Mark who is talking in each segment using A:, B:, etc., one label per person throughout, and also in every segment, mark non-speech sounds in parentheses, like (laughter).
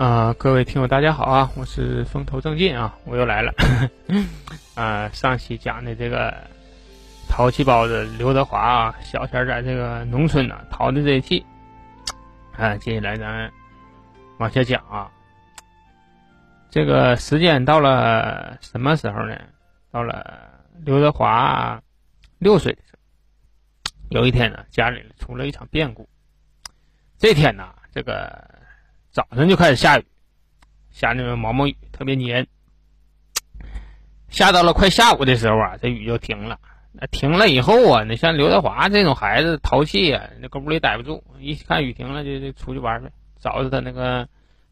A: 啊，各位听友，大家好啊！我是风头正劲啊，我又来了。(laughs) 啊，上期讲的这个淘气包子刘德华啊，小前在这个农村呢淘的这一气。啊，接下来咱往下讲啊。这个时间到了什么时候呢？到了刘德华六岁的时候，有一天呢，家里出了一场变故。这天呢，这个。早上就开始下雨，下那个毛毛雨，特别黏。下到了快下午的时候啊，这雨就停了。那停了以后啊，那像刘德华这种孩子淘气啊，那搁屋里待不住，一看雨停了就就出去玩呗。找着他那个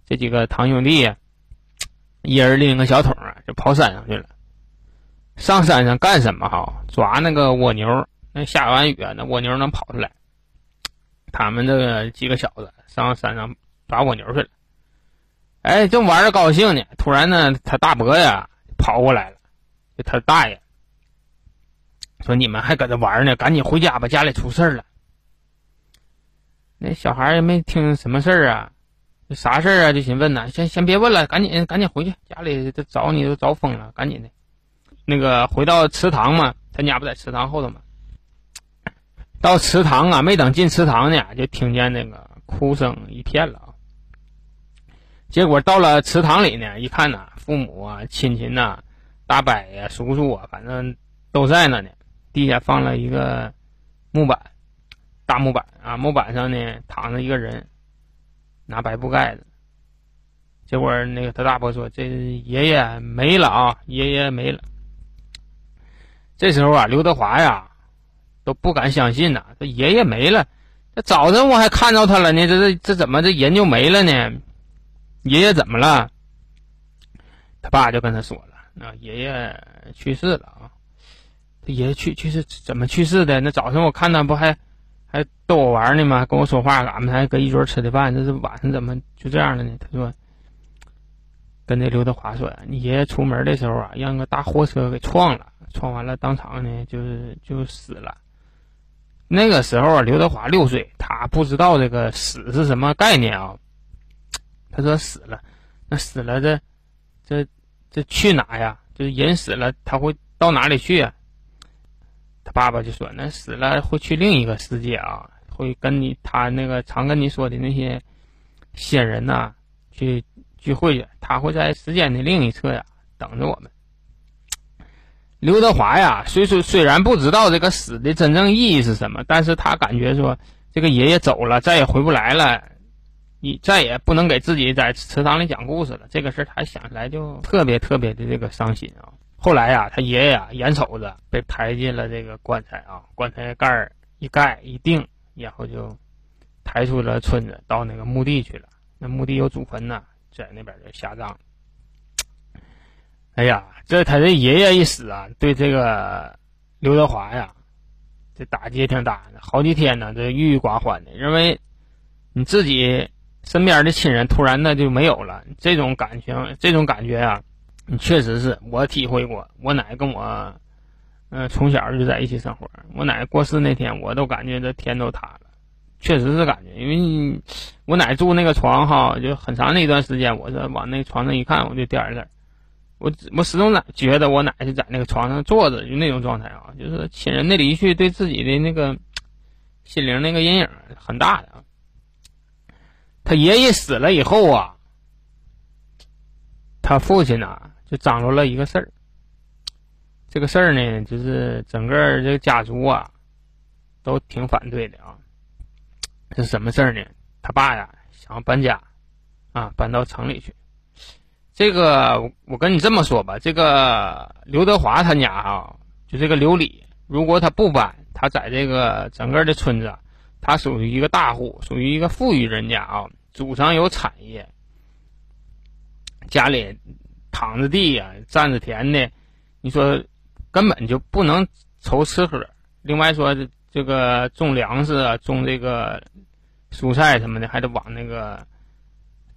A: 这几个堂兄弟，一人拎个小桶啊，就跑山上去了。上山上干什么哈？抓那个蜗牛。那下完雨啊，那蜗牛能跑出来。他们这个几个小子上山上。抓蜗牛去了，哎，正玩的高兴呢，突然呢，他大伯呀跑过来了，就他大爷说：“你们还搁这玩呢，赶紧回家吧，家里出事了。”那小孩也没听什么事儿啊，啥事儿啊？就寻问呢，先先别问了，赶紧赶紧回去，家里都找你都找疯了，赶紧的。那个回到祠堂嘛，他家不在祠堂后头嘛。到祠堂啊，没等进祠堂呢，就听见那个哭声一片了。结果到了祠堂里呢，一看呐，父母啊、亲戚呐、大伯呀、叔叔啊，反正都在那呢。地下放了一个木板，大木板啊，木板上呢躺着一个人，拿白布盖着。结果那个他大伯说：“这爷爷没了啊，爷爷没了。”这时候啊，刘德华呀都不敢相信呐，这爷爷没了。这早晨我还看着他了呢，这这这怎么这人就没了呢？爷爷怎么了？他爸就跟他说了：“那爷爷去世了啊！他爷爷去去世怎么去世的？那早上我看他不还还逗我玩呢吗？跟我说话，俺们还搁一桌吃的饭。这是晚上怎么就这样了呢？”他说：“跟那刘德华说，你爷爷出门的时候啊，让个大货车给撞了，撞完了当场呢就是就死了。那个时候啊，刘德华六岁，他不知道这个死是什么概念啊。”他说死了，那死了这，这，这去哪呀？就是人死了，他会到哪里去啊？他爸爸就说：“那死了会去另一个世界啊，会跟你他那个常跟你说的那些仙人呐去聚会去。他会在时间的另一侧呀等着我们。”刘德华呀，虽说虽然不知道这个死的真正意义是什么，但是他感觉说这个爷爷走了，再也回不来了。你再也不能给自己在祠堂里讲故事了，这个事他想起来就特别特别的这个伤心啊。后来呀，他爷爷啊眼瞅着被抬进了这个棺材啊，棺材盖一盖一定，然后就抬出了村子，到那个墓地去了。那墓地有祖坟呢，在那边就下葬。哎呀，这他这爷爷一死啊，对这个刘德华呀，这打击也挺大的，好几天呢，这郁郁寡欢的，认为你自己。身边的亲人突然的就没有了，这种感情，这种感觉啊，你确实是我体会过。我奶跟我，嗯，从小就在一起生活。我奶过世那天，我都感觉这天都塌了，确实是感觉。因为我奶住那个床哈，就很长的一段时间，我这往那床上一看，我就掉眼泪。我我始终觉觉得我奶是在那个床上坐着，就那种状态啊，就是亲人的离去对自己的那个心灵那个阴影很大的。他爷爷死了以后啊，他父亲呢就张罗了一个事儿。这个事儿呢，就是整个这个家族啊都挺反对的啊。是什么事儿呢？他爸呀想要搬家啊，搬到城里去。这个我跟你这么说吧，这个刘德华他家啊，就这个刘李，如果他不搬，他在这个整个的村子，他属于一个大户，属于一个富裕人家啊。祖上有产业，家里躺着地呀，占着田的，你说根本就不能愁吃喝。另外说这个种粮食啊，种这个蔬菜什么的，还得往那个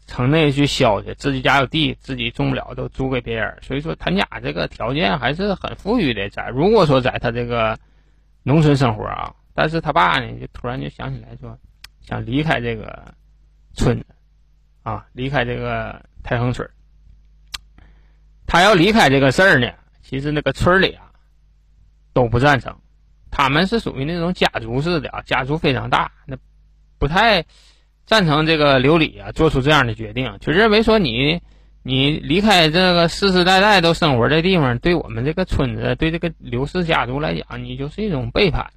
A: 城内去销去。自己家有地，自己种不了，都租给别人。所以说，他家这个条件还是很富裕的。在如果说在他这个农村生活啊，但是他爸呢，就突然就想起来说，想离开这个。村，啊，离开这个太行村。他要离开这个事儿呢，其实那个村里啊都不赞成，他们是属于那种家族式的啊，家族非常大，那不太赞成这个刘礼啊做出这样的决定，就认为说你你离开这个世世代代都生活的地方，对我们这个村子，对这个刘氏家族来讲，你就是一种背叛。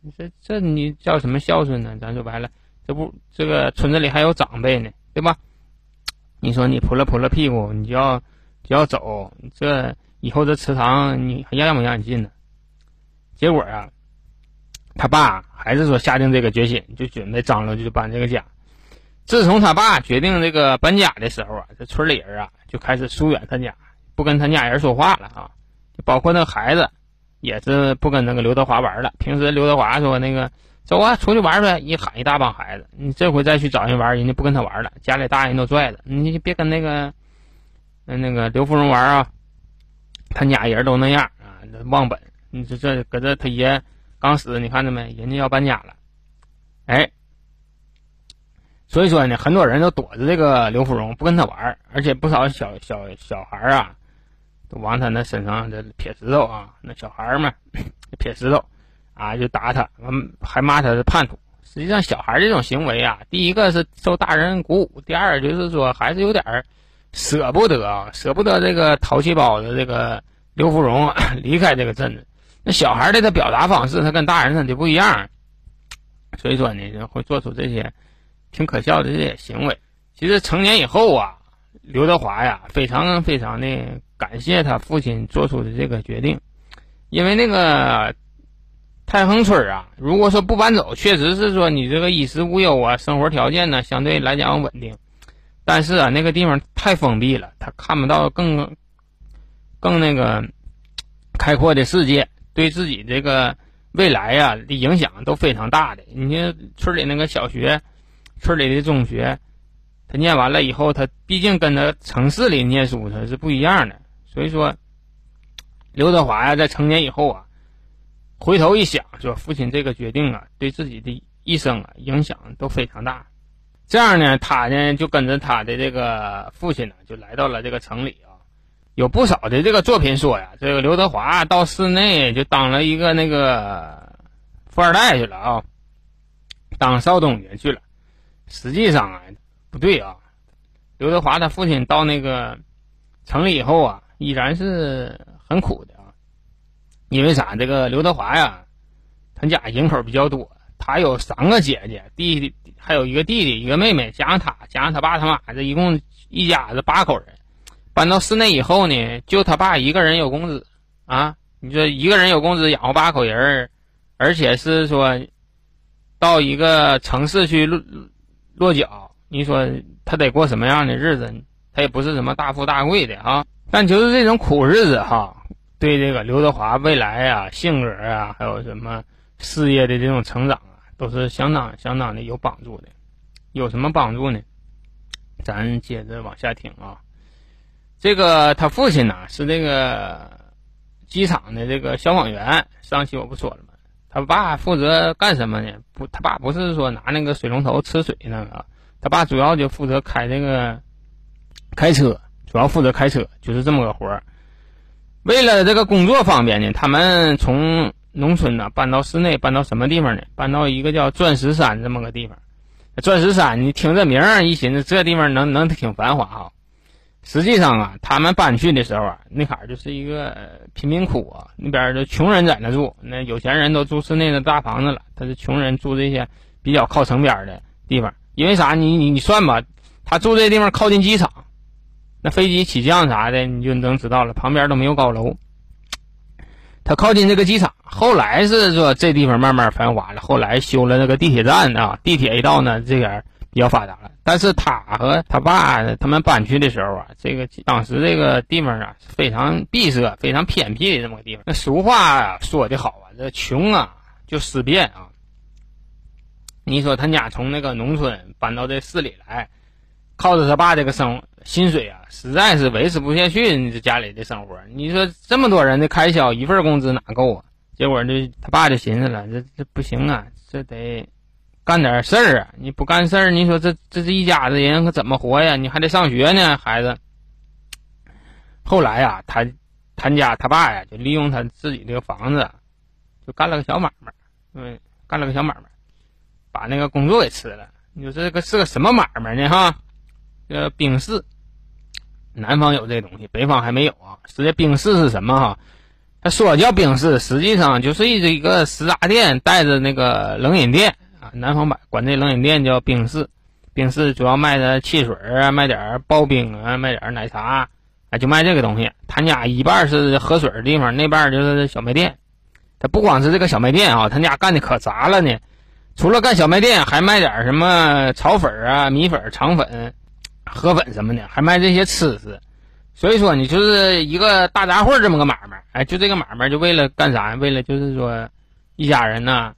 A: 你这这你叫什么孝顺呢？咱说白了，这不这个村子里还有长辈呢，对吧？你说你扑了扑了屁股，你就要就要走，这以后这祠堂你还让不让你进呢？结果啊，他爸还是说下定这个决心，就准备张罗就搬这个家。自从他爸决定这个搬家的时候啊，这村里人啊就开始疏远他家，不跟他家人说话了啊，包括那孩子。也是不跟那个刘德华玩了。平时刘德华说那个走啊，出去玩去，一喊一大帮孩子。你这回再去找人玩，人家不跟他玩了，家里大人都拽着。你别跟那个那个刘芙蓉玩啊，他家人都那样啊，忘本。你这这搁这他爷刚死，你看着没？人家要搬家了，哎，所以说呢，很多人都躲着这个刘芙蓉，不跟他玩，而且不少小小小孩啊。都往他那身上这撇石头啊，那小孩儿嘛，(coughs) 撇石头，啊，就打他，完还骂他是叛徒。实际上，小孩这种行为啊，第一个是受大人鼓舞，第二就是说还是有点舍不得啊，舍不得这个淘气包的这个刘芙蓉 (coughs) 离开这个镇子。那小孩的他表达方式，他跟大人他就不一样，所以说呢，会做出这些挺可笑的这些行为。其实成年以后啊，刘德华呀，非常非常的。感谢他父亲做出的这个决定，因为那个太恒村啊，如果说不搬走，确实是说你这个衣食无忧啊，生活条件呢相对来讲稳定。但是啊，那个地方太封闭了，他看不到更更那个开阔的世界，对自己这个未来呀的影响都非常大的。你看村里那个小学，村里的中学，他念完了以后，他毕竟跟他城市里念书他是不一样的。所以说，刘德华呀，在成年以后啊，回头一想，说父亲这个决定啊，对自己的一生啊影响都非常大。这样呢，他呢就跟着他的这个父亲呢，就来到了这个城里啊。有不少的这个作品说呀，这个刘德华到市内就当了一个那个富二代去了啊，当少东家去了。实际上啊，不对啊，刘德华他父亲到那个城里以后啊。依然是很苦的，因为啥？这个刘德华呀，他家人口比较多，他有三个姐姐，弟弟还有一个弟弟，一个妹妹，加上他，加上他爸他妈，这一共一家子八口人。搬到市内以后呢，就他爸一个人有工资啊。你说一个人有工资养活八口人，而且是说到一个城市去落落脚，你说他得过什么样的日子？他也不是什么大富大贵的啊。但就是这种苦日子哈，对这个刘德华未来啊、性格啊，还有什么事业的这种成长啊，都是相当相当的有帮助的。有什么帮助呢？咱接着往下听啊。这个他父亲呢是这个机场的这个消防员，上期我不说了吗？他爸负责干什么呢？不，他爸不是说拿那个水龙头吃水那个，他爸主要就负责开这个开车。主要负责开车，就是这么个活儿。为了这个工作方便呢，他们从农村呢搬到市内，搬到什么地方呢？搬到一个叫钻石山这么个地方。钻石山，你听这名儿一寻思，这地方能能挺繁华哈。实际上啊，他们搬去的时候啊，那坎儿就是一个贫民窟啊，那边的穷人在那住，那有钱人都住市内的大房子了，他是穷人住这些比较靠城边的地方。因为啥？你你你算吧，他住这地方靠近机场。那飞机起降啥的，你就能知道了。旁边都没有高楼，它靠近这个机场。后来是说这地方慢慢繁华了，后来修了那个地铁站啊，地铁一到呢，这边比较发达了。但是他和他爸他们搬去的时候啊，这个当时这个地方啊非常闭塞、非常偏僻的这么个地方。那俗话说的好啊，这穷啊就思变啊。你说他家从那个农村搬到这市里来，靠着他爸这个生。薪水啊，实在是维持不下去，你这家里的生活。你说这么多人的开销，一份工资哪够啊？结果这他爸就寻思了，这这不行啊，这得干点事儿啊！你不干事儿，你说这这这一家子人可怎么活呀？你还得上学呢，孩子。后来呀，他他家他爸呀，就利用他自己这个房子，就干了个小买卖，嗯，干了个小买卖，把那个工作给辞了。你说这个是个什么买卖呢？哈，这冰室，南方有这东西，北方还没有啊。实际冰室是什么？哈，他说叫冰室，实际上就是一一个食杂店带着那个冷饮店啊。南方把管这冷饮店叫冰室，冰室主要卖的汽水啊，卖点刨冰啊，卖点奶茶。啊就卖这个东西，他家一半是喝水的地方，那半就是小卖店。他不光是这个小卖店啊，他家干的可杂了呢。除了干小卖店，还卖点什么炒粉啊、米粉、肠粉、河粉什么的，还卖这些吃食。所以说，你就是一个大杂烩这么个买卖。哎，就这个买卖，就为了干啥？为了就是说，一家人呢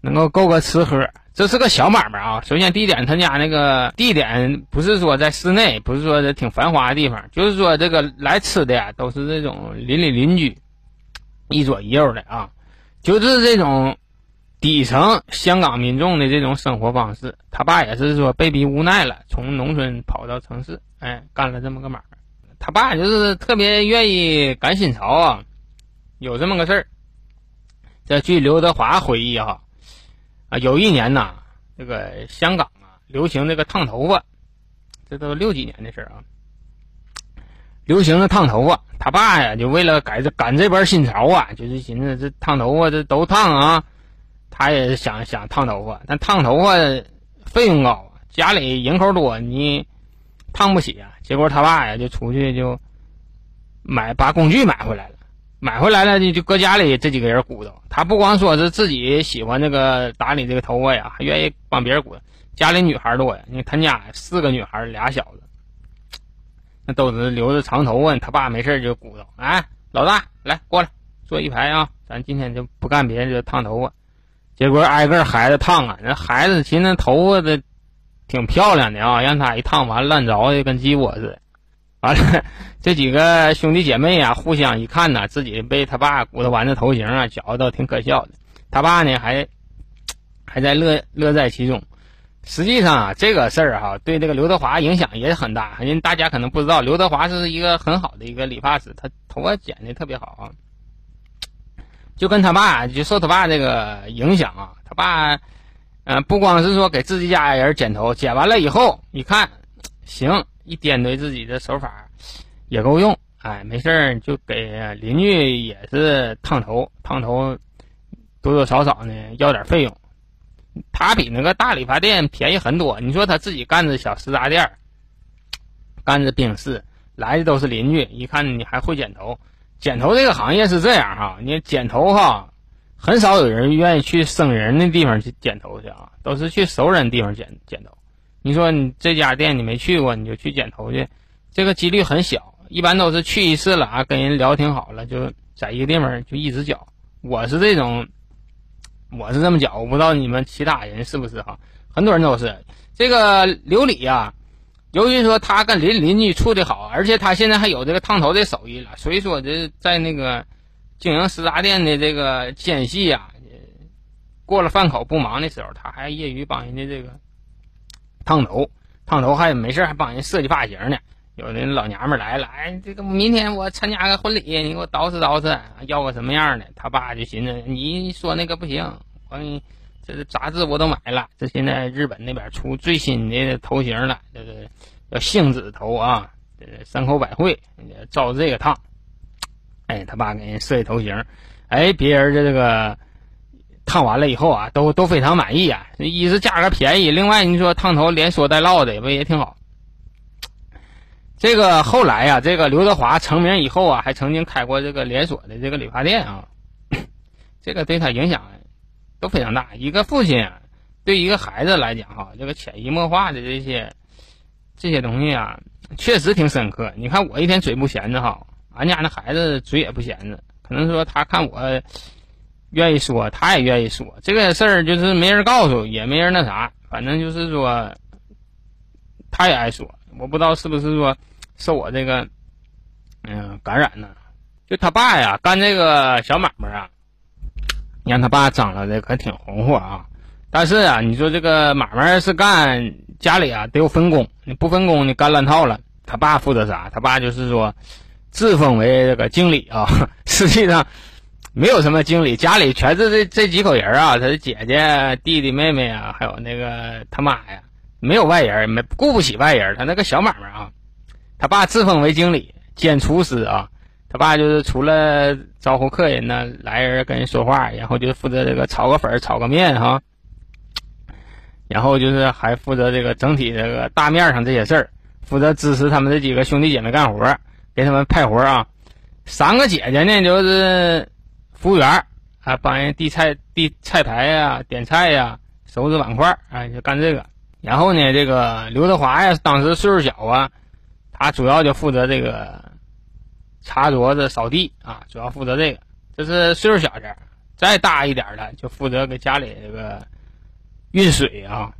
A: 能够够个吃喝。这是个小买卖啊！首先，第一点，他家那个地点不是说在室内，不是说这挺繁华的地方，就是说这个来吃的呀，都是这种邻里邻居，一左一右的啊，就是这种底层香港民众的这种生活方式。他爸也是说被逼无奈了，从农村跑到城市，哎，干了这么个买卖。他爸就是特别愿意赶新潮啊，有这么个事儿。这据刘德华回忆哈。啊，有一年呐，这个香港啊流行这个烫头发，这都六几年的事儿啊。流行的烫头发，他爸呀就为了赶这赶这波新潮啊，就是寻思这烫头发这都烫啊，他也想想烫头发，但烫头发费用高啊，家里人口多，你烫不起啊。结果他爸呀就出去就买把工具买回来了。买回来了呢，就搁家里这几个人鼓捣。他不光说是自己喜欢这个打理这个头发呀，还愿意帮别人鼓捣。家里女孩多呀，你看他家四个女孩，俩小子，那都是留着长头发。他爸没事就鼓捣，哎，老大来过来坐一排啊，咱今天就不干别的，就烫头发。结果挨个孩子烫啊，那孩子寻思头发的挺漂亮的啊，让他一烫完烂着的跟鸡窝似的。完了，(laughs) 这几个兄弟姐妹啊，互相一看呢，自己被他爸鼓捣完的头型啊，觉得挺可笑的。他爸呢，还还在乐乐在其中。实际上啊，这个事儿哈，对这个刘德华影响也很大。因为大家可能不知道，刘德华是一个很好的一个理发师，他头发剪的特别好啊。就跟他爸，就受他爸这个影响啊，他爸嗯，不光是说给自己家人剪头，剪完了以后一看，行。一掂对自己的手法也够用，哎，没事就给邻居也是烫头，烫头多多少少呢要点费用。他比那个大理发店便宜很多。你说他自己干着小食杂店，干着冰室，来的都是邻居，一看你还会剪头，剪头这个行业是这样哈，你剪头哈，很少有人愿意去生人的地方去剪头去啊，都是去熟人地方剪剪头。你说你这家店你没去过，你就去剪头去，这个几率很小。一般都是去一次了啊，跟人聊挺好了，就在一个地方就一直剪。我是这种，我是这么剪，我不知道你们其他人是不是哈？很多人都是这个刘理呀。由于说他跟邻邻居处的好，而且他现在还有这个烫头的手艺了，所以说这在那个经营食杂店的这个间隙啊，过了饭口不忙的时候，他还业余帮人家这个。烫头，烫头还没事还帮人设计发型呢。有的老娘们来了，哎，这个明天我参加个婚礼，你给我捯饬捯饬，要个什么样的？他爸就寻思，你说那个不行，我给你，这杂志我都买了。这现在日本那边出最新的头型了，这个叫杏子头啊，这山口百惠照这个烫。哎，他爸给人设计头型，哎，别人的这个。烫完了以后啊，都都非常满意啊。一是价格便宜，另外你说烫头连说带唠的，不也挺好？这个后来呀，这个刘德华成名以后啊，还曾经开过这个连锁的这个理发店啊。(coughs) 这个对他影响都非常大。一个父亲对一个孩子来讲哈，这个潜移默化的这些这些东西啊，确实挺深刻。你看我一天嘴不闲着哈，俺家那孩子嘴也不闲着，可能说他看我。愿意说，他也愿意说这个事儿，就是没人告诉，也没人那啥，反正就是说，他也爱说。我不知道是不是说受我这个嗯感染呢？就他爸呀，干这个小买卖啊，你看他爸张罗的可挺红火啊。但是啊，你说这个买卖是干家里啊得有分工，你不分工你干乱套了。他爸负责啥？他爸就是说自封为这个经理啊，(laughs) 实际上没有什么经理，家里全是这这几口人啊，他的姐姐、弟弟、妹妹啊，还有那个他妈呀，没有外人，没顾不起外人，他那个小买卖啊，他爸自封为经理兼厨师啊。他爸就是除了招呼客人呢，来人跟人说话，然后就负责这个炒个粉、炒个面哈，然后就是还负责这个整体这个大面上这些事儿，负责支持他们这几个兄弟姐妹干活，给他们派活啊。三个姐姐呢就是服务员啊，帮人递菜、递菜牌呀、点菜呀、收拾碗筷啊，就干这个。然后呢，这个刘德华呀，当时岁数小啊，他主要就负责这个。擦桌子、扫地啊，主要负责这个。这是岁数小点儿，再大一点的就负责给家里这个运水啊。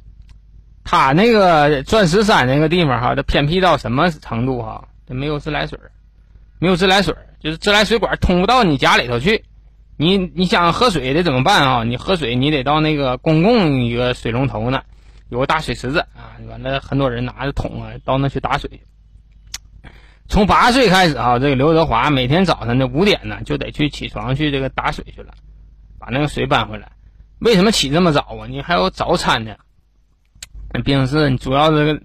A: 他那个钻石山那个地方哈，它偏僻到什么程度哈？它没有自来水，没有自来水，就是自来水管通不到你家里头去。你你想喝水得怎么办啊？你喝水你得到那个公共一个水龙头呢，有个大水池子啊，完了很多人拿着桶啊到那去打水。从八岁开始啊，这个刘德华每天早上的五点呢，就得去起床去这个打水去了，把那个水搬回来。为什么起这么早啊？你还有早餐呢。那冰室主要这个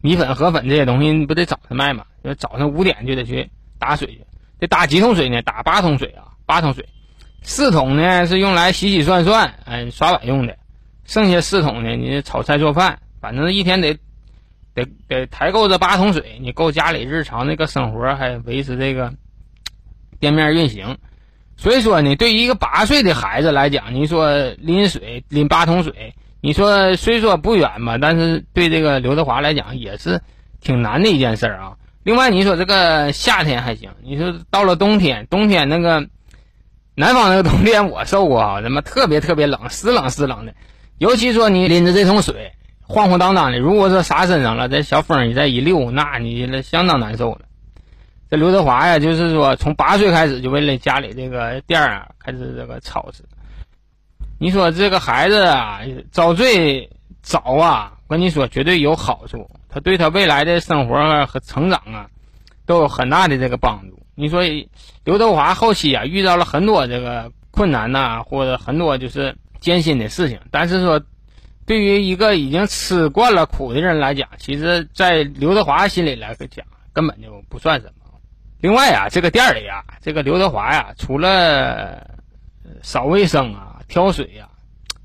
A: 米粉、河粉这些东西，你不得早上卖吗？就早上五点就得去打水去。得打几桶水呢？打八桶水啊，八桶水。四桶呢是用来洗洗涮涮、哎刷碗用的，剩下四桶呢，你炒菜做饭，反正一天得。得得抬够这八桶水，你够家里日常那个生活，还维持这个店面运行。所以说呢，对于一个八岁的孩子来讲，你说拎水拎八桶水，你说虽说不远吧，但是对这个刘德华来讲也是挺难的一件事啊。另外，你说这个夏天还行，你说到了冬天，冬天那个南方那个冬天我受过啊，他妈特别特别冷，湿冷湿冷的，尤其说你拎着这桶水。晃晃荡荡的，如果说洒身上了，这小风你再一溜，那你那相当难受了。这刘德华呀，就是说从八岁开始就为了家里这个店啊，开始这个操持。你说这个孩子啊，遭罪早啊，我跟你说绝对有好处，他对他未来的生活和成长啊，都有很大的这个帮助。你说刘德华后期啊，遇到了很多这个困难呐，或者很多就是艰辛的事情，但是说。对于一个已经吃惯了苦的人来讲，其实，在刘德华心里来讲，根本就不算什么。另外啊，这个店里啊，这个刘德华呀，除了扫卫生啊、挑水呀，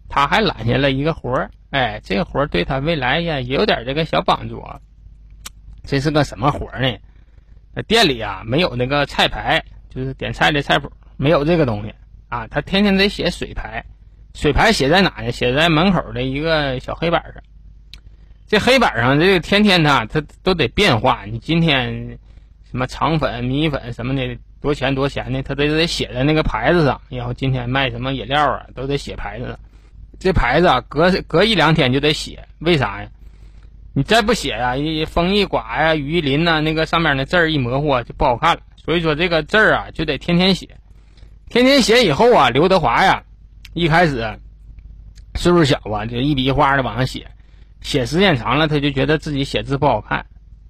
A: 他还揽下了一个活儿。哎，这个活儿对他未来呀，也有点这个小帮助啊。这是个什么活儿呢？店里啊，没有那个菜牌，就是点菜的菜谱，没有这个东西啊。他天天得写水牌。水牌写在哪呢？写在门口的一个小黑板上。这黑板上，这个天天他他都得变化。你今天什么肠粉、米粉什么的，多钱多钱的，他都得写在那个牌子上。然后今天卖什么饮料啊，都得写牌子。这牌子啊，隔隔一两天就得写，为啥呀？你再不写呀，一风一刮呀，雨一淋呐，那个上面的字儿一模糊啊就不好看了。所以说这个字儿啊，就得天天写。天天写以后啊，刘德华呀。一开始岁数小啊，就一笔一画的往上写，写时间长了，他就觉得自己写字不好看。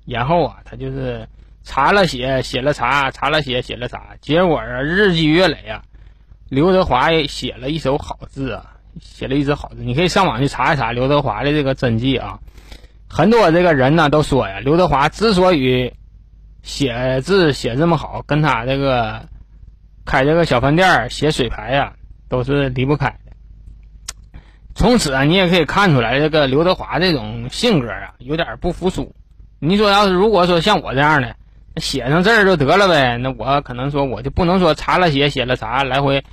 A: 然后啊，他就是查了写，写了查，查了写，写了查。结果啊，日积月累啊，刘德华也写了一手好字啊，写了一手好字。你可以上网去查一查刘德华的这个真迹啊。很多这个人呢都说呀，刘德华之所以写字写这么好，跟他这个开这个小饭店写水牌呀。都是离不开的。从此啊，你也可以看出来，这个刘德华这种性格啊，有点不服输。你说要是如果说像我这样的，写上字儿就得了呗，那我可能说我就不能说查了写写了查，来回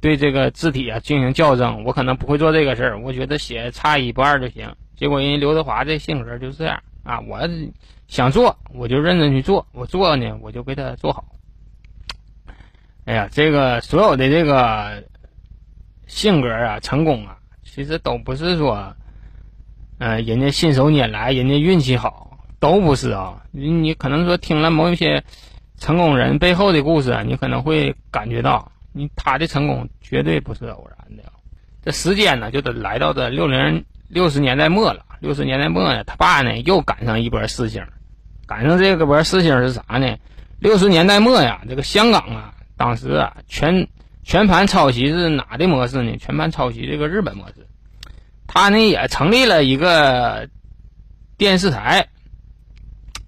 A: 对这个字体啊进行校正，我可能不会做这个事儿。我觉得写差一不二就行。结果人刘德华这性格就是这样啊，我想做我就认真去做，我做呢我就给他做好。哎呀，这个所有的这个性格啊，成功啊，其实都不是说，呃，人家信手拈来，人家运气好，都不是啊。你你可能说听了某一些成功人背后的故事，你可能会感觉到，你他的成功绝对不是偶然的。这时间呢就得来到这六零六十年代末了。六十年代末呢，他爸呢又赶上一波事情，赶上这个波事情是啥呢？六十年代末呀，这个香港啊，当时啊全全盘抄袭是哪的模式呢？全盘抄袭这个日本模式。他呢也成立了一个电视台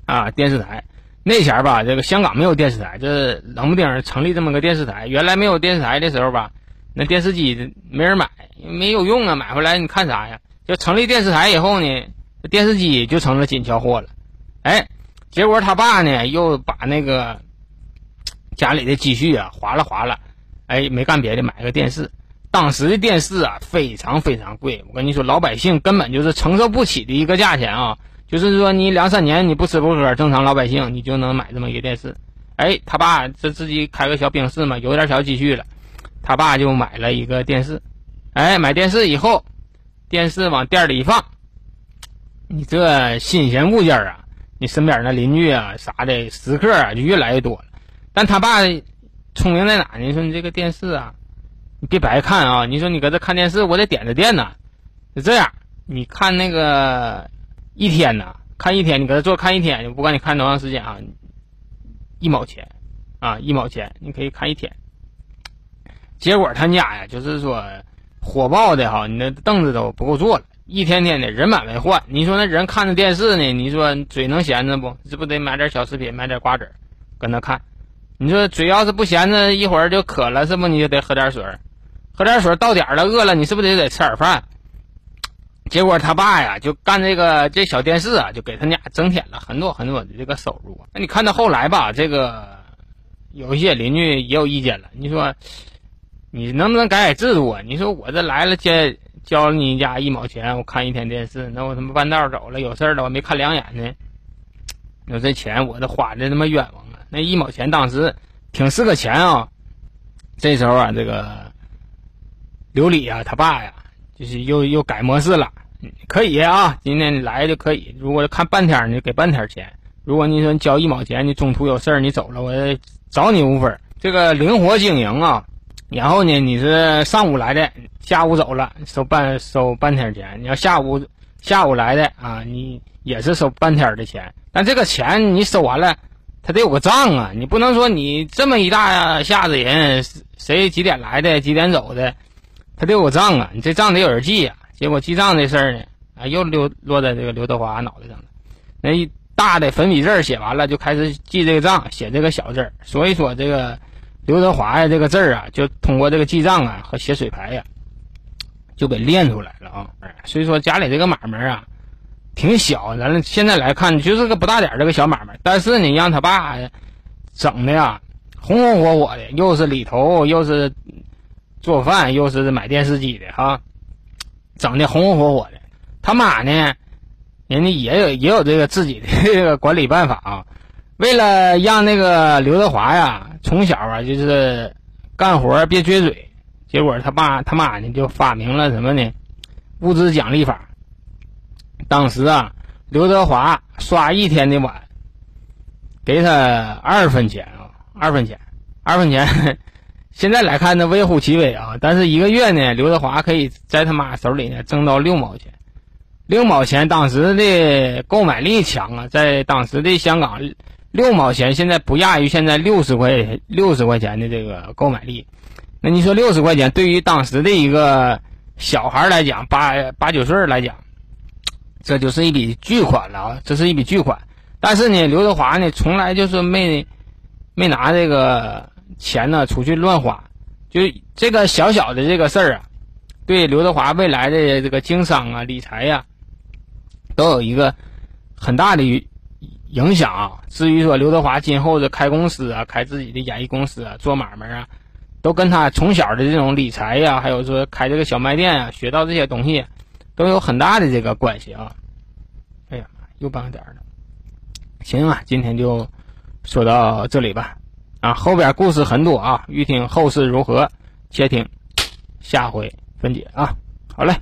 A: 啊，电视台。那前儿吧，这个香港没有电视台，这冷不丁成立这么个电视台。原来没有电视台的时候吧，那电视机没人买，没有用啊，买回来你看啥呀？就成立电视台以后呢，电视机就成了紧俏货了。哎，结果他爸呢又把那个家里的积蓄啊划拉划拉，哎，没干别的，买个电视。当时的电视啊非常非常贵，我跟你说，老百姓根本就是承受不起的一个价钱啊。就是说，你两三年你不吃不喝，正常老百姓你就能买这么一个电视。哎，他爸这自己开个小冰室嘛，有点小积蓄了，他爸就买了一个电视。哎，买电视以后，电视往店里一放，你这新鲜物件啊，你身边那邻居啊啥的食客啊就越来越多了。但他爸聪明在哪呢？说你这个电视啊，你别白看啊！你说你搁这看电视，我得点着电呢。就这样，你看那个。一天呢，看一天，你搁这坐看一天，不管你看多长时间啊，一毛钱，啊，一毛钱，你可以看一天。结果他家呀，就是说火爆的哈，你那凳子都不够坐了，一天天的人满为患。你说那人看着电视呢，你说嘴能闲着不？这不得买点小食品，买点瓜子儿，跟那看。你说嘴要是不闲着，一会儿就渴了，是不？你就得喝点水，喝点水，到点了饿了，你是不是得得吃点饭？结果他爸呀，就干这个这小电视啊，就给他家增添了很多很多的这个收入。那你看到后来吧，这个有一些邻居也有意见了。你说你能不能改改制度啊？你说我这来了交交了你家一毛钱，我看一天电视，那我他妈半道走了，有事了我没看两眼呢。那这钱我都花的他妈冤枉啊！那一毛钱当时挺是个钱啊。这时候啊，这个刘礼啊，他爸呀。就是又又改模式了，可以啊，今天你来就可以。如果看半天，你给半天钱；如果你说你交一毛钱，你中途有事儿你走了，我找你五分。这个灵活经营啊，然后呢，你是上午来的，下午走了，收半收半天钱；你要下午下午来的啊，你也是收半天的钱。但这个钱你收完了，他得有个账啊，你不能说你这么一大下子人，谁几点来的，几点走的。他得有个账啊，你这账得有人记呀。结果记账这事儿呢，啊，又落落在这个刘德华脑袋上了。那一大的粉笔字写完了，就开始记这个账，写这个小字儿。所以说，这个刘德华呀，这个字儿啊，就通过这个记账啊和写水牌呀，就给练出来了啊。所以说，家里这个买卖啊，挺小，咱现在来看就是个不大点儿这个小买卖。但是你让他爸整的呀，红红火火的，又是里头又是。做饭又是买电视机的哈，整的红红火火的。他妈呢，人家也有也有这个自己的这个管理办法啊。为了让那个刘德华呀从小啊就是干活别撅嘴，结果他爸他妈呢就发明了什么呢？物质奖励法。当时啊，刘德华刷一天的碗，给他二分钱啊，二分钱，二分钱。(laughs) 现在来看呢，微乎其微啊。但是一个月呢，刘德华可以在他妈手里呢挣到六毛钱。六毛钱当时的购买力强啊，在当时的香港，六毛钱现在不亚于现在六十块六十块钱的这个购买力。你说六十块钱对于当时的一个小孩来讲，八八九岁来讲，这就是一笔巨款了啊！这是一笔巨款。但是呢，刘德华呢从来就是没没拿这个。钱呢，出去乱花，就这个小小的这个事儿啊，对刘德华未来的这个经商啊、理财呀，都有一个很大的影响啊。至于说刘德华今后的开公司啊、开自己的演艺公司啊、做买卖啊，都跟他从小的这种理财呀，还有说开这个小卖店啊，学到这些东西，都有很大的这个关系啊。哎呀，又半个点了，行啊，今天就说到这里吧。啊，后边故事很多啊，欲听后事如何，且听下回分解啊。好嘞。